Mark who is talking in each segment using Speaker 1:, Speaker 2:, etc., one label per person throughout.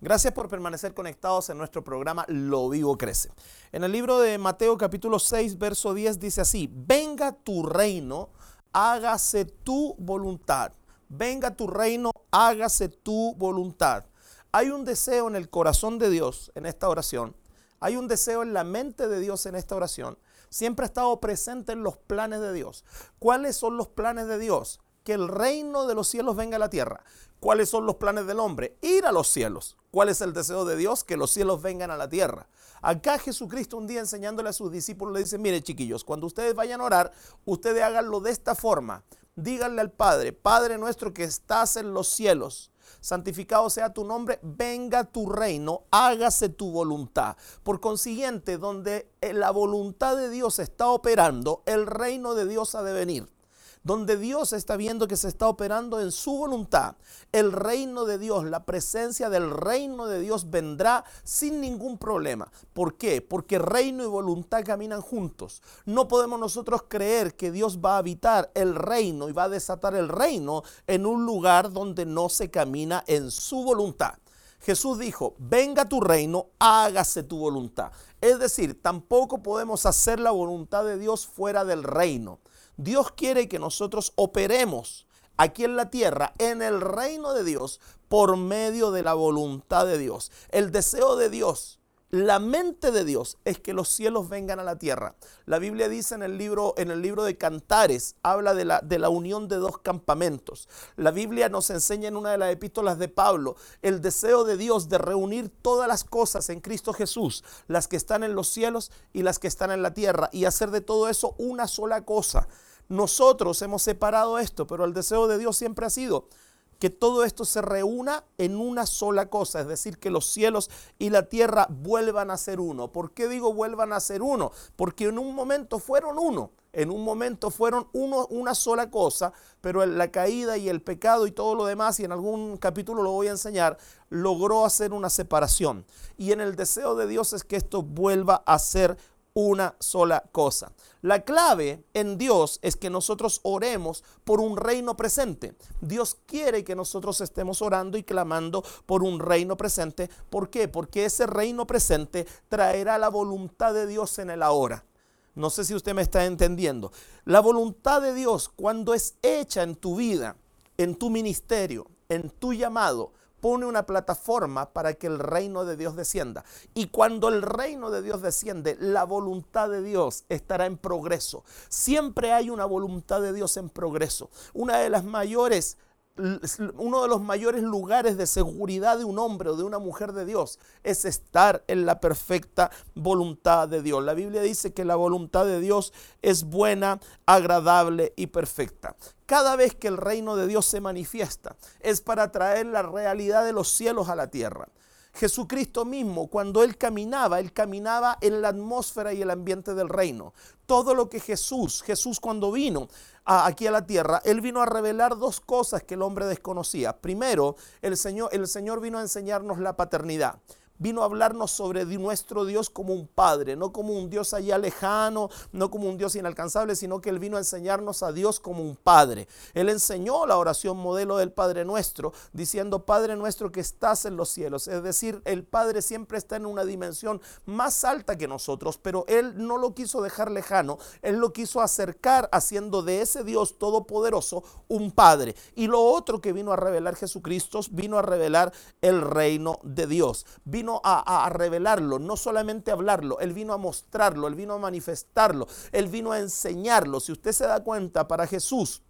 Speaker 1: Gracias por permanecer conectados en nuestro programa Lo Vivo Crece. En el libro de Mateo capítulo 6, verso 10 dice así, venga tu reino, hágase tu voluntad. Venga tu reino, hágase tu voluntad. Hay un deseo en el corazón de Dios en esta oración. Hay un deseo en la mente de Dios en esta oración. Siempre ha estado presente en los planes de Dios. ¿Cuáles son los planes de Dios? Que el reino de los cielos venga a la tierra. ¿Cuáles son los planes del hombre? Ir a los cielos. ¿Cuál es el deseo de Dios? Que los cielos vengan a la tierra. Acá Jesucristo un día enseñándole a sus discípulos le dice, mire chiquillos, cuando ustedes vayan a orar, ustedes háganlo de esta forma. Díganle al Padre, Padre nuestro que estás en los cielos, santificado sea tu nombre, venga tu reino, hágase tu voluntad. Por consiguiente, donde la voluntad de Dios está operando, el reino de Dios ha de venir donde Dios está viendo que se está operando en su voluntad, el reino de Dios, la presencia del reino de Dios vendrá sin ningún problema. ¿Por qué? Porque reino y voluntad caminan juntos. No podemos nosotros creer que Dios va a habitar el reino y va a desatar el reino en un lugar donde no se camina en su voluntad. Jesús dijo, venga tu reino, hágase tu voluntad. Es decir, tampoco podemos hacer la voluntad de Dios fuera del reino. Dios quiere que nosotros operemos aquí en la tierra, en el reino de Dios, por medio de la voluntad de Dios. El deseo de Dios la mente de Dios es que los cielos vengan a la tierra. La Biblia dice en el libro, en el libro de Cantares, habla de la, de la unión de dos campamentos. La Biblia nos enseña en una de las epístolas de Pablo el deseo de Dios de reunir todas las cosas en Cristo Jesús, las que están en los cielos y las que están en la tierra, y hacer de todo eso una sola cosa. Nosotros hemos separado esto, pero el deseo de Dios siempre ha sido que todo esto se reúna en una sola cosa, es decir, que los cielos y la tierra vuelvan a ser uno. ¿Por qué digo vuelvan a ser uno? Porque en un momento fueron uno, en un momento fueron uno, una sola cosa, pero la caída y el pecado y todo lo demás, y en algún capítulo lo voy a enseñar, logró hacer una separación. Y en el deseo de Dios es que esto vuelva a ser una sola cosa. La clave en Dios es que nosotros oremos por un reino presente. Dios quiere que nosotros estemos orando y clamando por un reino presente. ¿Por qué? Porque ese reino presente traerá la voluntad de Dios en el ahora. No sé si usted me está entendiendo. La voluntad de Dios cuando es hecha en tu vida, en tu ministerio, en tu llamado, pone una plataforma para que el reino de Dios descienda. Y cuando el reino de Dios desciende, la voluntad de Dios estará en progreso. Siempre hay una voluntad de Dios en progreso. Una de las mayores uno de los mayores lugares de seguridad de un hombre o de una mujer de Dios es estar en la perfecta voluntad de Dios. La Biblia dice que la voluntad de Dios es buena, agradable y perfecta. Cada vez que el reino de Dios se manifiesta es para traer la realidad de los cielos a la tierra. Jesucristo mismo, cuando él caminaba, él caminaba en la atmósfera y el ambiente del reino. Todo lo que Jesús, Jesús cuando vino aquí a la tierra, él vino a revelar dos cosas que el hombre desconocía. Primero, el Señor, el Señor vino a enseñarnos la paternidad vino a hablarnos sobre nuestro Dios como un Padre, no como un Dios allá lejano, no como un Dios inalcanzable, sino que Él vino a enseñarnos a Dios como un Padre. Él enseñó la oración modelo del Padre nuestro, diciendo, Padre nuestro que estás en los cielos. Es decir, el Padre siempre está en una dimensión más alta que nosotros, pero Él no lo quiso dejar lejano, Él lo quiso acercar haciendo de ese Dios todopoderoso un Padre. Y lo otro que vino a revelar Jesucristo, vino a revelar el reino de Dios. Vino a, revelarlo, no solamente hablarlo, Él vino a mostrarlo, Él vino a manifestarlo, Él vino a enseñarlo. Si usted se da cuenta, para Jesús,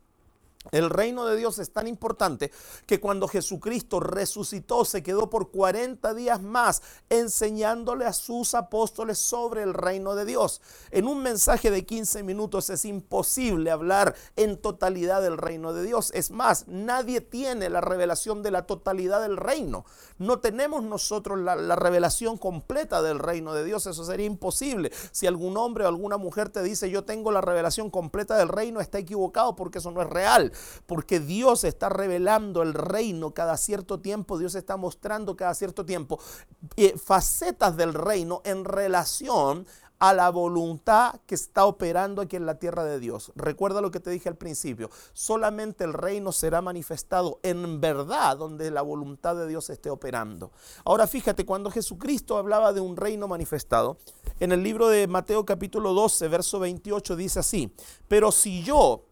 Speaker 1: el reino de Dios es tan importante que cuando Jesucristo resucitó se quedó por 40 días más enseñándole a sus apóstoles sobre el reino de Dios. En un mensaje de 15 minutos es imposible hablar en totalidad del reino de Dios. Es más, nadie tiene la revelación de la totalidad del reino. No tenemos nosotros la, revelación completa del reino de Dios. Eso sería imposible. Si algún hombre o alguna mujer te dice yo tengo la revelación completa del reino, está equivocado porque eso no es real. Porque Dios está revelando el reino cada cierto tiempo, Dios está mostrando cada cierto tiempo eh, facetas del reino en relación a la voluntad que está operando aquí en la tierra de Dios. Recuerda lo que te dije al principio, solamente el reino será manifestado en verdad donde la voluntad de Dios esté operando. Ahora fíjate, cuando Jesucristo hablaba de un reino manifestado, en el libro de Mateo capítulo 12, verso 28 dice así, pero si yo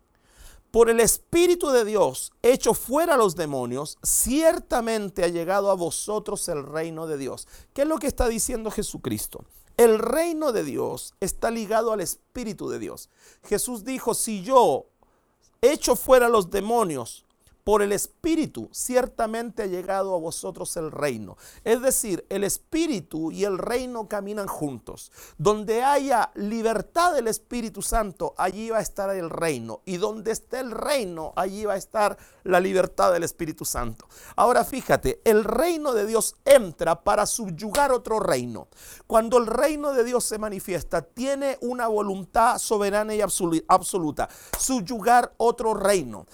Speaker 1: por el Espíritu de Dios hecho fuera a los demonios, ciertamente ha llegado a vosotros el reino de Dios. ¿Qué es lo que está diciendo Jesucristo? El reino de Dios está ligado al Espíritu de Dios. Jesús dijo, si yo echo fuera los demonios por el Espíritu ciertamente ha llegado a vosotros el reino. Es decir, el Espíritu y el reino caminan juntos. Donde haya libertad del Espíritu Santo, allí va a estar el reino. Y donde esté el reino, allí va a estar la libertad del Espíritu Santo. Ahora fíjate, el reino de Dios entra para subyugar otro reino. Cuando el reino de Dios se manifiesta, tiene una voluntad soberana y absoluta. Subyugar otro reino.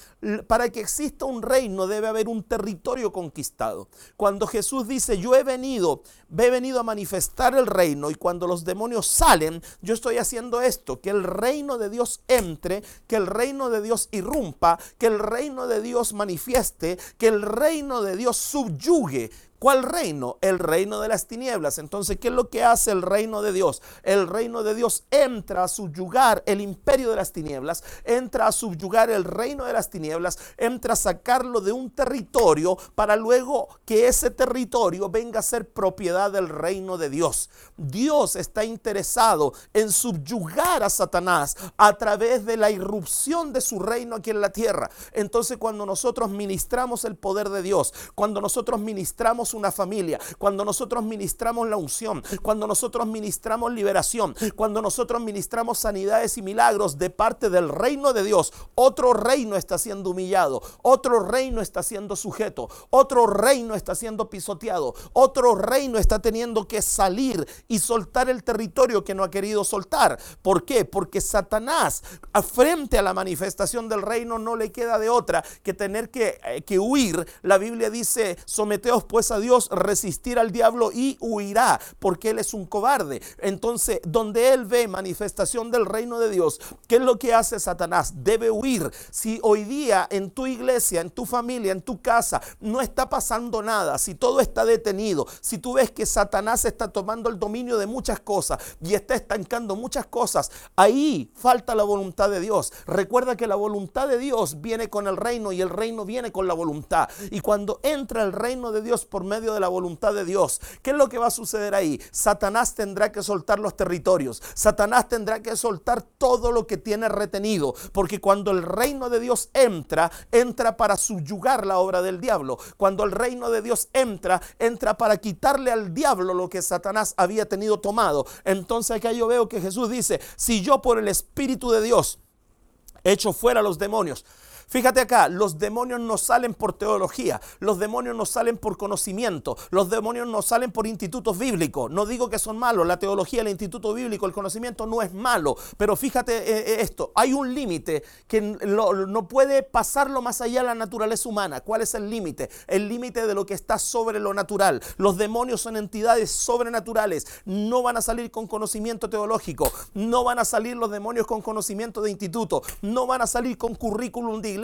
Speaker 1: Para que exista un reino debe haber un territorio conquistado. Cuando Jesús dice, yo he venido, he venido a manifestar el reino y cuando los demonios salen, yo estoy haciendo esto, que el reino de Dios entre, que el reino de Dios irrumpa, que el reino de Dios manifieste, que el reino de Dios subyugue ¿Cuál reino? El reino de las tinieblas. Entonces, ¿qué es lo que hace el reino de Dios? El reino de Dios entra a subyugar el imperio de las tinieblas, entra a subyugar el reino de las tinieblas, entra a sacarlo de un territorio para luego que ese territorio venga a ser propiedad del reino de Dios. Dios está interesado en subyugar a Satanás a través de la irrupción de su reino aquí en la tierra. Entonces, cuando nosotros ministramos el poder de Dios, cuando nosotros ministramos una familia, cuando nosotros ministramos la unción, cuando nosotros ministramos liberación, cuando nosotros ministramos sanidades y milagros de parte del reino de Dios, otro reino está siendo humillado, otro reino está siendo sujeto, otro reino está siendo pisoteado, otro reino está teniendo que salir y soltar el territorio que no ha querido soltar. ¿Por qué? Porque Satanás, frente a la manifestación del reino, no le queda de otra que tener que, eh, que huir. La Biblia dice, someteos pues a Dios, resistir al diablo y huirá, porque Él es un cobarde. Entonces, donde Él ve manifestación del reino de Dios, ¿qué es lo que hace Satanás? Debe huir. Si hoy día en tu iglesia, en tu familia, en tu casa, no está pasando nada, si todo está detenido, si tú ves que Satanás está tomando el dominio de muchas cosas y está estancando muchas cosas, ahí falta la voluntad de Dios. Recuerda que la voluntad de Dios viene con el reino y el reino viene con la voluntad. Y cuando entra el reino de Dios por de la voluntad de Dios. ¿Qué es lo que va a suceder ahí? Satanás tendrá que soltar los territorios. Satanás tendrá que soltar todo lo que tiene retenido. Porque cuando el reino de Dios entra, entra para subyugar la obra del diablo. Cuando el reino de Dios entra, entra para quitarle al diablo lo que Satanás había tenido tomado. Entonces acá yo veo que Jesús dice, si yo por el Espíritu de Dios echo fuera los demonios, Fíjate acá, los demonios no salen por teología, los demonios no salen por conocimiento, los demonios no salen por institutos bíblicos. No digo que son malos, la teología, el instituto bíblico, el conocimiento no es malo, pero fíjate eh, eh, esto, hay un límite que no puede pasarlo más allá de la naturaleza humana. ¿Cuál es el límite? El límite de lo que está sobre lo natural. Los demonios son entidades sobrenaturales, no van a salir con conocimiento teológico, no van a salir los demonios con conocimiento de instituto, no van a salir con currículum de iglesia,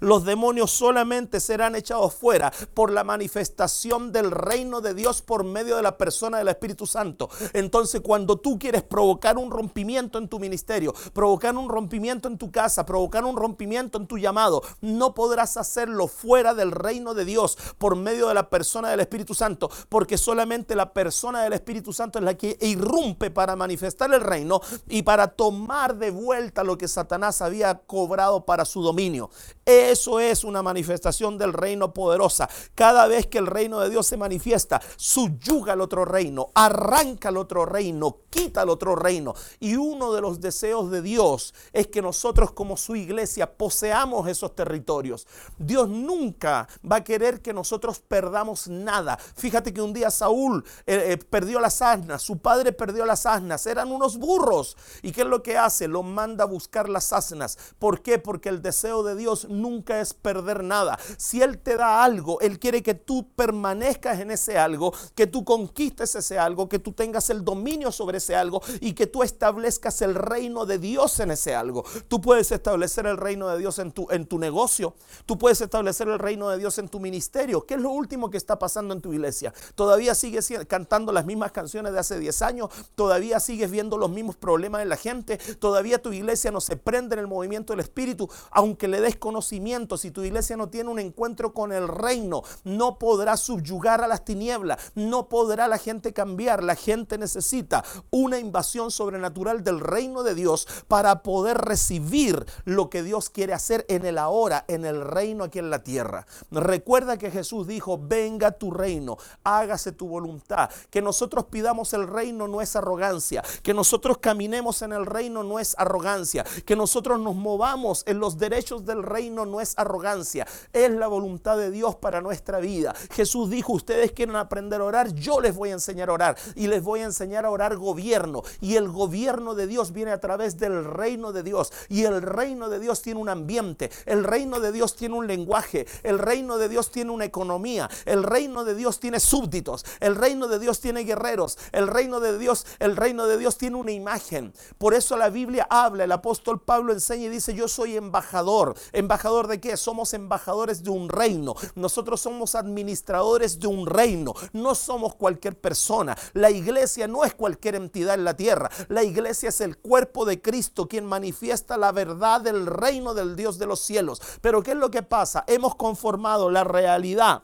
Speaker 1: los demonios solamente serán echados fuera por la manifestación del reino de Dios por medio de la persona del Espíritu Santo. Entonces, cuando tú quieres provocar un rompimiento en tu ministerio, provocar un rompimiento en tu casa, provocar un rompimiento en tu llamado, no podrás hacerlo fuera del reino de Dios por medio de la persona del Espíritu Santo, porque solamente la persona del Espíritu Santo es la que irrumpe para manifestar el reino y para tomar de vuelta lo que Satanás había cobrado para su dominio. Eso es una manifestación del reino poderosa. Cada vez que el reino de Dios se manifiesta, subyuga al otro reino, arranca al otro reino, quita al otro reino. Y uno de los deseos de Dios es que nosotros como su iglesia poseamos esos territorios. Dios nunca va a querer que nosotros perdamos nada. Fíjate que un día Saúl eh, eh, perdió las asnas, su padre perdió las asnas, eran unos burros. ¿Y qué es lo que hace? Lo manda a buscar las asnas. ¿Por qué? Porque el deseo de Dios nunca es perder nada. Si Él te da algo, Él quiere que tú permanezcas en ese algo, que tú conquistes ese algo, que tú tengas el dominio sobre ese algo y que tú establezcas el reino de Dios en ese algo. Tú puedes establecer el reino de Dios en tu, en tu negocio, tú puedes establecer el reino de Dios en tu ministerio. ¿Qué es lo último que está pasando en tu iglesia? Todavía sigues cantando las mismas canciones de hace 10 años, todavía sigues viendo los mismos problemas en la gente, todavía tu iglesia no se prende en el movimiento del Espíritu, aunque le des conocimiento, si tu iglesia no tiene un encuentro con el reino, no podrá subyugar a las tinieblas, no podrá la gente cambiar, la gente necesita una invasión sobrenatural del reino de Dios para poder recibir lo que Dios quiere hacer en el ahora, en el reino aquí en la tierra. Recuerda que Jesús dijo, venga tu reino, hágase tu voluntad. Que nosotros pidamos el reino no es arrogancia, que nosotros caminemos en el reino no es arrogancia, que nosotros nos movamos en los derechos del reino no es arrogancia, es la voluntad de Dios para nuestra vida. Jesús dijo, ustedes quieren aprender a orar, yo les voy a enseñar a orar y les voy a enseñar a orar gobierno. Y el gobierno de Dios viene a través del reino de Dios. Y el reino de Dios tiene un ambiente, el reino de Dios tiene un lenguaje, el reino de Dios tiene una economía, el reino de Dios tiene súbditos, el reino de Dios tiene guerreros, el reino de Dios, el reino de Dios tiene una imagen. Por eso la Biblia habla, el apóstol Pablo enseña y dice, yo soy embajador. ¿Embajador de qué? Somos embajadores de un reino. Nosotros somos administradores de un reino. No somos cualquier persona. La iglesia no es cualquier entidad en la tierra. La iglesia es el cuerpo de Cristo quien manifiesta la verdad del reino del Dios de los cielos. Pero ¿qué es lo que pasa? Hemos conformado la realidad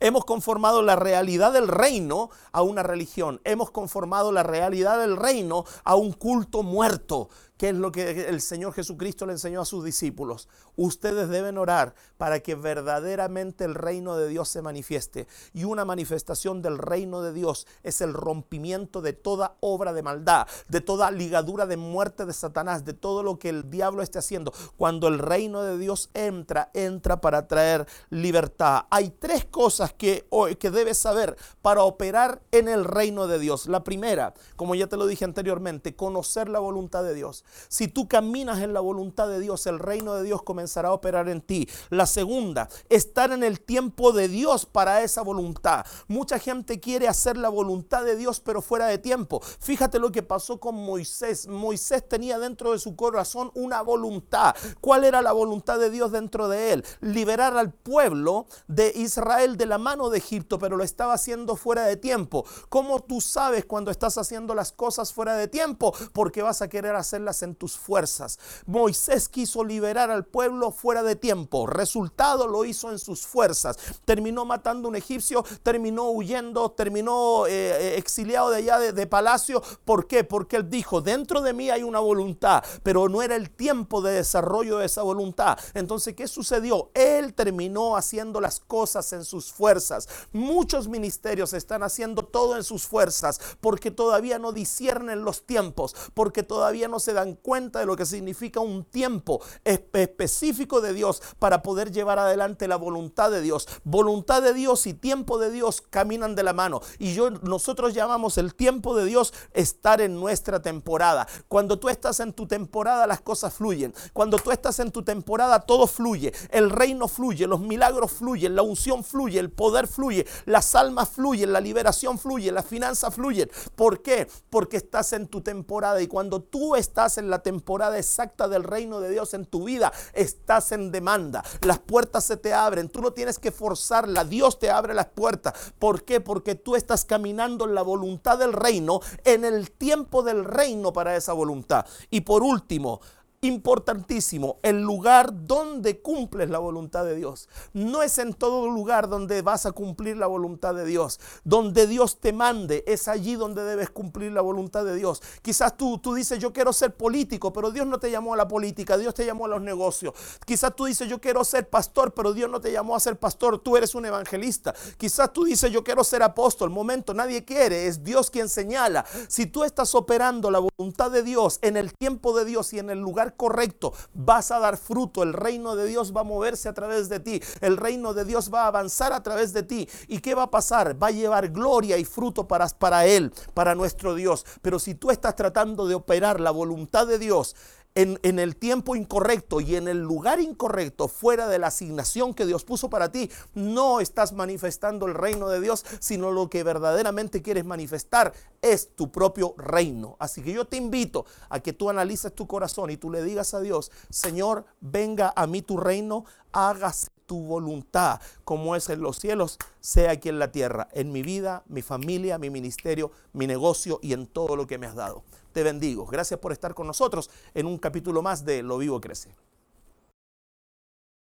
Speaker 1: Hemos conformado la realidad del reino a una religión. Hemos conformado la realidad del reino a un culto muerto. ¿Qué es lo que el Señor Jesucristo le enseñó a sus discípulos? Ustedes deben orar para que verdaderamente el reino de Dios se manifieste. Y una manifestación del reino de Dios es el rompimiento de toda obra de maldad, de toda ligadura de muerte de Satanás, de todo lo que el diablo esté haciendo. Cuando el reino de Dios entra, entra para traer libertad. Hay tres cosas que, que debes saber para operar en el reino de Dios. La primera, como ya te lo dije anteriormente, conocer la voluntad de Dios. Si tú caminas en la voluntad de Dios, el reino de Dios operar en ti. La segunda, estar en el tiempo de Dios para esa voluntad. Mucha gente quiere hacer la voluntad de Dios pero fuera de tiempo. Fíjate lo que pasó con Moisés. Moisés tenía dentro de su corazón una voluntad. ¿Cuál era la voluntad de Dios dentro de él? Liberar al pueblo de Israel de la mano de Egipto, pero lo estaba haciendo fuera de tiempo. ¿Cómo tú sabes cuando estás haciendo las cosas fuera de tiempo? Porque vas a querer hacerlas en tus fuerzas. Moisés quiso liberar al pueblo fuera de tiempo. Resultado lo hizo en sus fuerzas. Terminó matando a un egipcio, terminó huyendo, terminó eh, eh, exiliado de allá de, palacio. ¿Por qué? Porque él dijo, dentro de mí hay una voluntad, pero no era el tiempo de desarrollo de esa voluntad. Entonces, ¿qué sucedió? Él terminó haciendo las cosas en sus fuerzas. Muchos ministerios están haciendo todo en sus fuerzas porque todavía no disciernen los tiempos, porque todavía no se dan cuenta de lo que significa un tiempo específico de Dios para poder llevar adelante la voluntad de Dios. Voluntad de Dios y tiempo de Dios caminan de la mano. Y yo, nosotros llamamos el tiempo de Dios estar en nuestra temporada. Cuando tú estás en tu temporada, las cosas fluyen. Cuando tú estás en tu temporada, todo fluye. El reino fluye, los milagros fluyen, la unción fluye, el poder fluye, las almas fluyen, la liberación fluye, las finanzas fluyen. ¿Por qué? Porque estás en tu temporada. Y cuando tú estás en la temporada exacta del reino de Dios en tu vida, estás en demanda. Las puertas se te abren. Tú no tienes que forzarla. Dios te abre las puertas. ¿Por qué? Porque tú estás caminando en la voluntad del reino, en el tiempo del reino para esa voluntad. Y por último, importantísimo, el lugar donde cumples la voluntad de Dios. No es en todo lugar donde vas a cumplir la voluntad de Dios. Donde Dios te mande, es allí donde debes cumplir la voluntad de Dios. Quizás tú, tú dices, yo quiero ser político, pero Dios no te llamó a la política, Dios te llamó a los negocios. Quizás tú dices, yo quiero ser pastor, pero Dios no te llamó a ser pastor, tú eres un evangelista. Quizás tú dices, yo quiero ser apóstol. Momento, nadie quiere, es Dios quien señala. Si tú estás operando la voluntad de Dios en el tiempo de Dios y en el correcto, vas a dar fruto. El reino de Dios va a moverse a través de ti. El reino de Dios va a avanzar a través de ti. ¿Y qué va a pasar? Va a llevar gloria y fruto para, para Él, para nuestro Dios. Pero si tú estás tratando de operar la voluntad de Dios, en, el tiempo incorrecto y en el lugar incorrecto, fuera de la asignación que Dios puso para ti, no estás manifestando el reino de Dios, sino lo que verdaderamente quieres manifestar es tu propio reino. Así que yo te invito a que tú analices tu corazón y tú le digas a Dios, Señor, venga a mí tu reino, hágase tu voluntad, como es en los cielos, sea aquí en la tierra, en mi vida, mi familia, mi ministerio, mi negocio y en todo lo que me has dado. Te bendigo. Gracias por estar con nosotros en un capítulo más de Lo Vivo Crece.